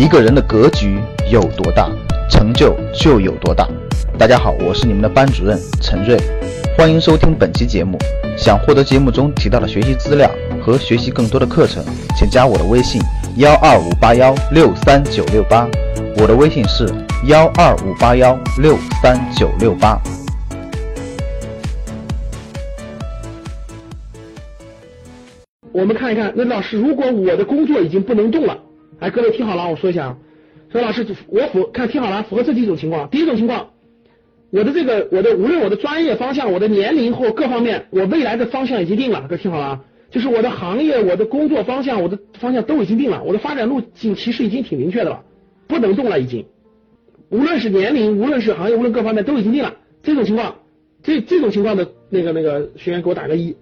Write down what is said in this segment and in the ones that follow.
一个人的格局有多大，成就就有多大。大家好，我是你们的班主任陈瑞，欢迎收听本期节目。想获得节目中提到的学习资料和学习更多的课程，请加我的微信幺二五八幺六三九六八。我的微信是幺二五八幺六三九六八。我们看一看，那老师，如果我的工作已经不能动了，哎，各位听好了，我说一下啊，说老师，我符看听好了，符合这几种情况。第一种情况，我的这个我的无论我的专业方向、我的年龄或各方面，我未来的方向已经定了，各位听好了啊，就是我的行业、我的工作方向、我的方向都已经定了，我的发展路径其实已经挺明确的了，不能动了已经。无论是年龄，无论是行业，无论各方面都已经定了。这种情况，这这种情况的那个那个学员给我打个一。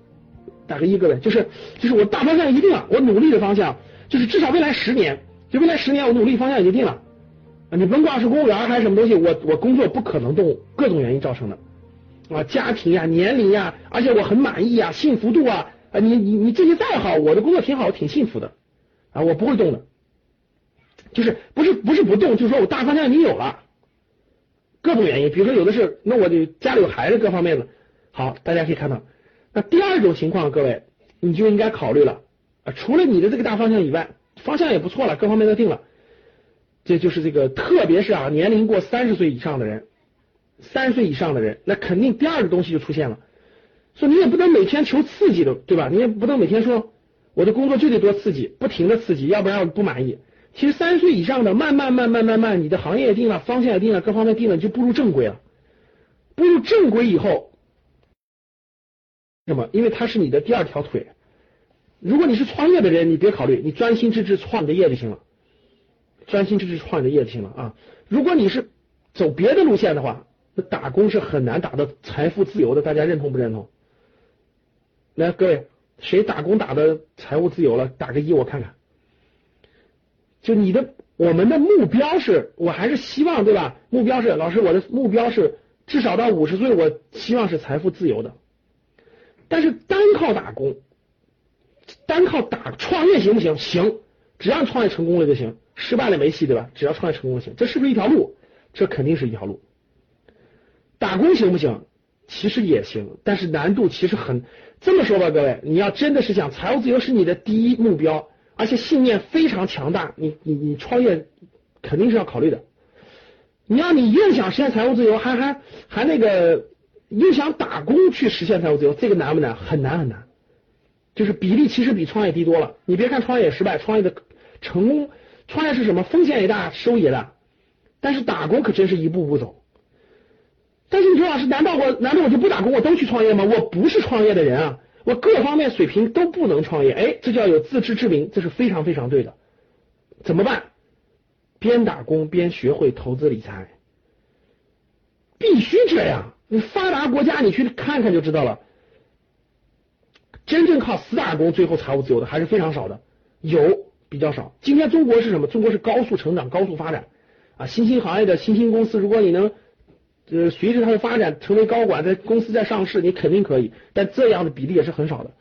打个一，各位，就是就是我大方向一定了，我努力的方向就是至少未来十年，就未来十年我努力方向已经定了！你甭管是公务员还是什么东西，我我工作不可能动，各种原因造成的。啊，家庭呀、年龄呀，而且我很满意呀、幸福度啊啊，你你你这些再好，我的工作挺好，挺幸福的。啊，我不会动的，就是不是不是不动，就是说我大方向已经有了，各种原因，比如说有的是，那我就家里有孩子，各方面的，好，大家可以看到。那第二种情况，各位你就应该考虑了，除了你的这个大方向以外，方向也不错了，各方面都定了，这就是这个，特别是啊，年龄过三十岁以上的人，三十岁以上的人，那肯定第二个东西就出现了，说你也不能每天求刺激的，对吧？你也不能每天说我的工作就得多刺激，不停的刺激，要不然我不满意。其实三十岁以上的，慢慢慢慢慢慢，你的行业也定了，方向也定了，各方面定了，就步入正轨了。步入正轨以后。那么，因为它是你的第二条腿。如果你是创业的人，你别考虑，你专心致志创你的业就行了。专心致志创你的业就行了啊！如果你是走别的路线的话，那打工是很难打到财富自由的。大家认同不认同？来，各位，谁打工打的财务自由了？打个一，我看看。就你的，我们的目标是，我还是希望，对吧？目标是，老师，我的目标是至少到五十岁，我希望是财富自由的。但是单靠打工，单靠打创业行不行？行，只要创业成功了就行，失败了没戏，对吧？只要创业成功就行，这是不是一条路？这肯定是一条路。打工行不行？其实也行，但是难度其实很。这么说吧，各位，你要真的是想财务自由是你的第一目标，而且信念非常强大，你你你创业肯定是要考虑的。你要你又想实现财务自由，还还还那个。又想打工去实现财务自由，这个难不难？很难很难，就是比例其实比创业低多了。你别看创业失败，创业的成功，创业是什么？风险也大，收益也大。但是打工可真是一步步走。但是你说老师，难道我难道我就不打工，我都去创业吗？我不是创业的人啊，我各方面水平都不能创业。哎，这叫有自知之明，这是非常非常对的。怎么办？边打工边学会投资理财，必须这样。你发达国家，你去看看就知道了。真正靠死打工最后财务自由的还是非常少的，有比较少。今天中国是什么？中国是高速成长、高速发展啊！新兴行业的新兴公司，如果你能呃随着它的发展成为高管，在公司在上市，你肯定可以。但这样的比例也是很少的。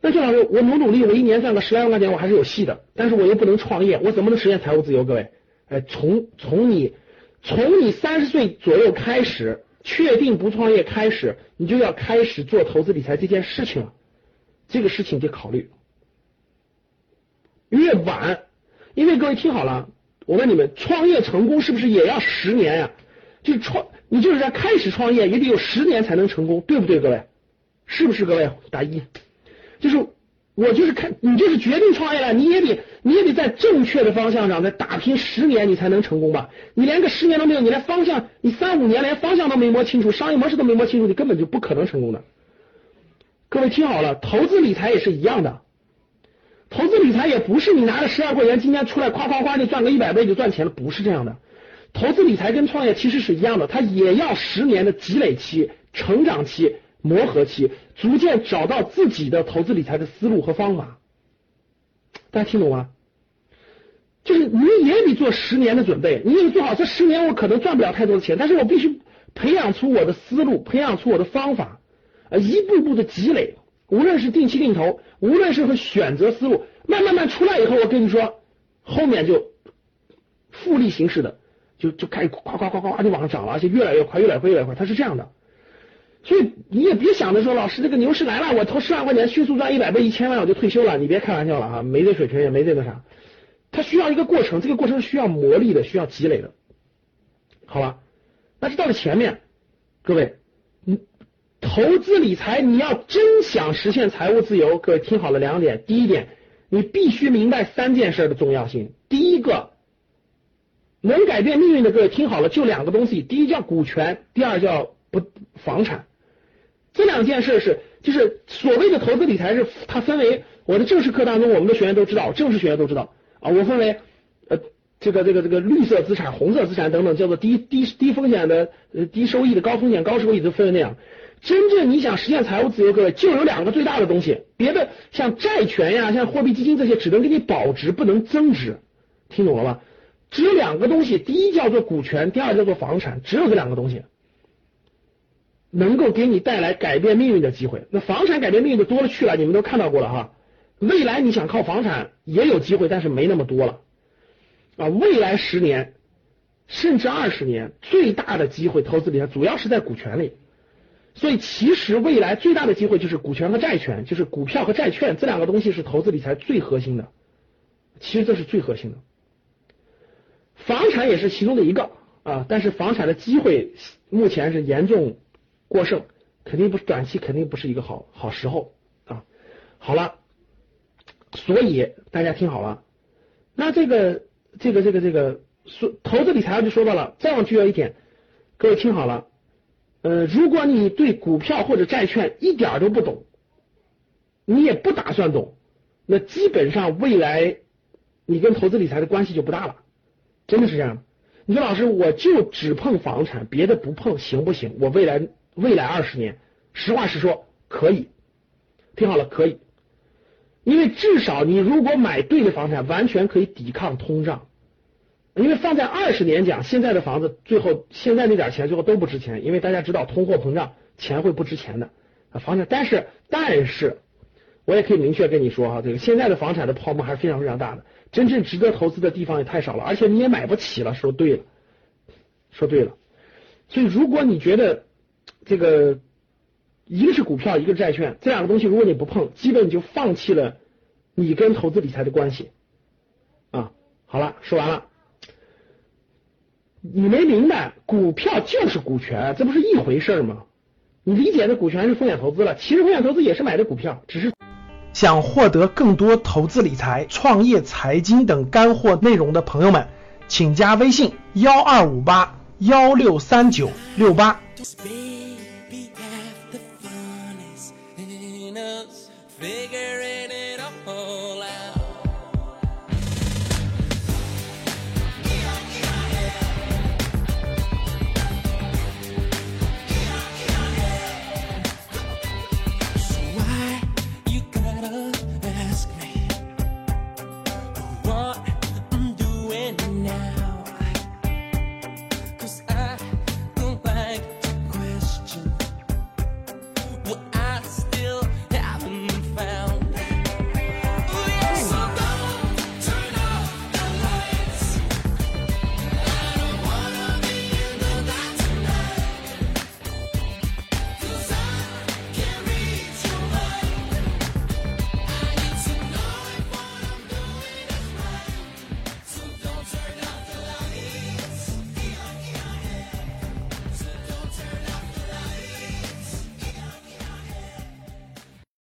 那就老师，我努努力，我一年赚个十来万块钱，我还是有戏的。但是我又不能创业，我怎么能实现财务自由？各位，哎，从从你从你三十岁左右开始。确定不创业开始，你就要开始做投资理财这件事情了。这个事情得考虑，越晚，因为各位听好了，我问你们，创业成功是不是也要十年呀？就是创，你就是在开始创业也得有十年才能成功，对不对，各位？是不是各位？打一，就是。我就是看你就是决定创业了，你也得你也得在正确的方向上再打拼十年，你才能成功吧？你连个十年都没有，你连方向，你三五年连方向都没摸清楚，商业模式都没摸清楚，你根本就不可能成功的。各位听好了，投资理财也是一样的，投资理财也不是你拿着十二块钱今天出来夸夸夸就赚个一百倍就赚钱了，不是这样的。投资理财跟创业其实是一样的，它也要十年的积累期、成长期。磨合期，逐渐找到自己的投资理财的思路和方法，大家听懂吗？就是你也得做十年的准备，你也得做好这十年，我可能赚不了太多的钱，但是我必须培养出我的思路，培养出我的方法，呃，一步步的积累，无论是定期定投，无论是和选择思路，慢慢慢出来以后，我跟你说，后面就复利形式的，就就开始夸夸夸夸就往上涨了，而且越来越快，越来越快，越来越快，它是这样的。所以你也别想着说，老师这个牛市来了，我投十万块钱迅速赚一百倍、一千万我就退休了，你别开玩笑了啊，没这水平也没这个啥，它需要一个过程，这个过程需要磨砺的，需要积累的，好吧？但是到了前面，各位，投资理财你要真想实现财务自由，各位听好了两点，第一点，你必须明白三件事的重要性，第一个。能改变命运的各位听好了，就两个东西，第一叫股权，第二叫不房产。这两件事是，就是所谓的投资理财是它分为我的正式课当中，我们的学员都知道，正式学员都知道啊。我分为呃这个这个这个绿色资产、红色资产等等，叫做低低低风险的呃低收益的、高风险高收益都分为那样。真正你想实现财务自由，各位就有两个最大的东西，别的像债权呀、像货币基金这些，只能给你保值，不能增值。听懂了吧？只有两个东西，第一叫做股权，第二叫做房产，只有这两个东西能够给你带来改变命运的机会。那房产改变命运的多了去了，你们都看到过了哈。未来你想靠房产也有机会，但是没那么多了啊。未来十年甚至二十年，最大的机会投资理财主要是在股权里。所以其实未来最大的机会就是股权和债权，就是股票和债券这两个东西是投资理财最核心的。其实这是最核心的。房产也是其中的一个啊，但是房产的机会目前是严重过剩，肯定不是短期，肯定不是一个好好时候啊。好了，所以大家听好了，那这个这个这个这个说投资理财就说到了，再往具要一点，各位听好了，呃，如果你对股票或者债券一点都不懂，你也不打算懂，那基本上未来你跟投资理财的关系就不大了。真的是这样，你说老师，我就只碰房产，别的不碰，行不行？我未来未来二十年，实话实说，可以。听好了，可以，因为至少你如果买对的房产，完全可以抵抗通胀。因为放在二十年讲，现在的房子最后现在那点钱最后都不值钱，因为大家知道通货膨胀，钱会不值钱的啊。房产，但是但是，我也可以明确跟你说哈，这个现在的房产的泡沫还是非常非常大的。真正值得投资的地方也太少了，而且你也买不起了。说对了，说对了。所以如果你觉得这个一个是股票，一个是债券，这两个东西如果你不碰，基本你就放弃了你跟投资理财的关系啊。好了，说完了。你没明白，股票就是股权，这不是一回事吗？你理解的股权是风险投资了，其实风险投资也是买的股票，只是。想获得更多投资理财、创业财经等干货内容的朋友们，请加微信幺二五八幺六三九六八。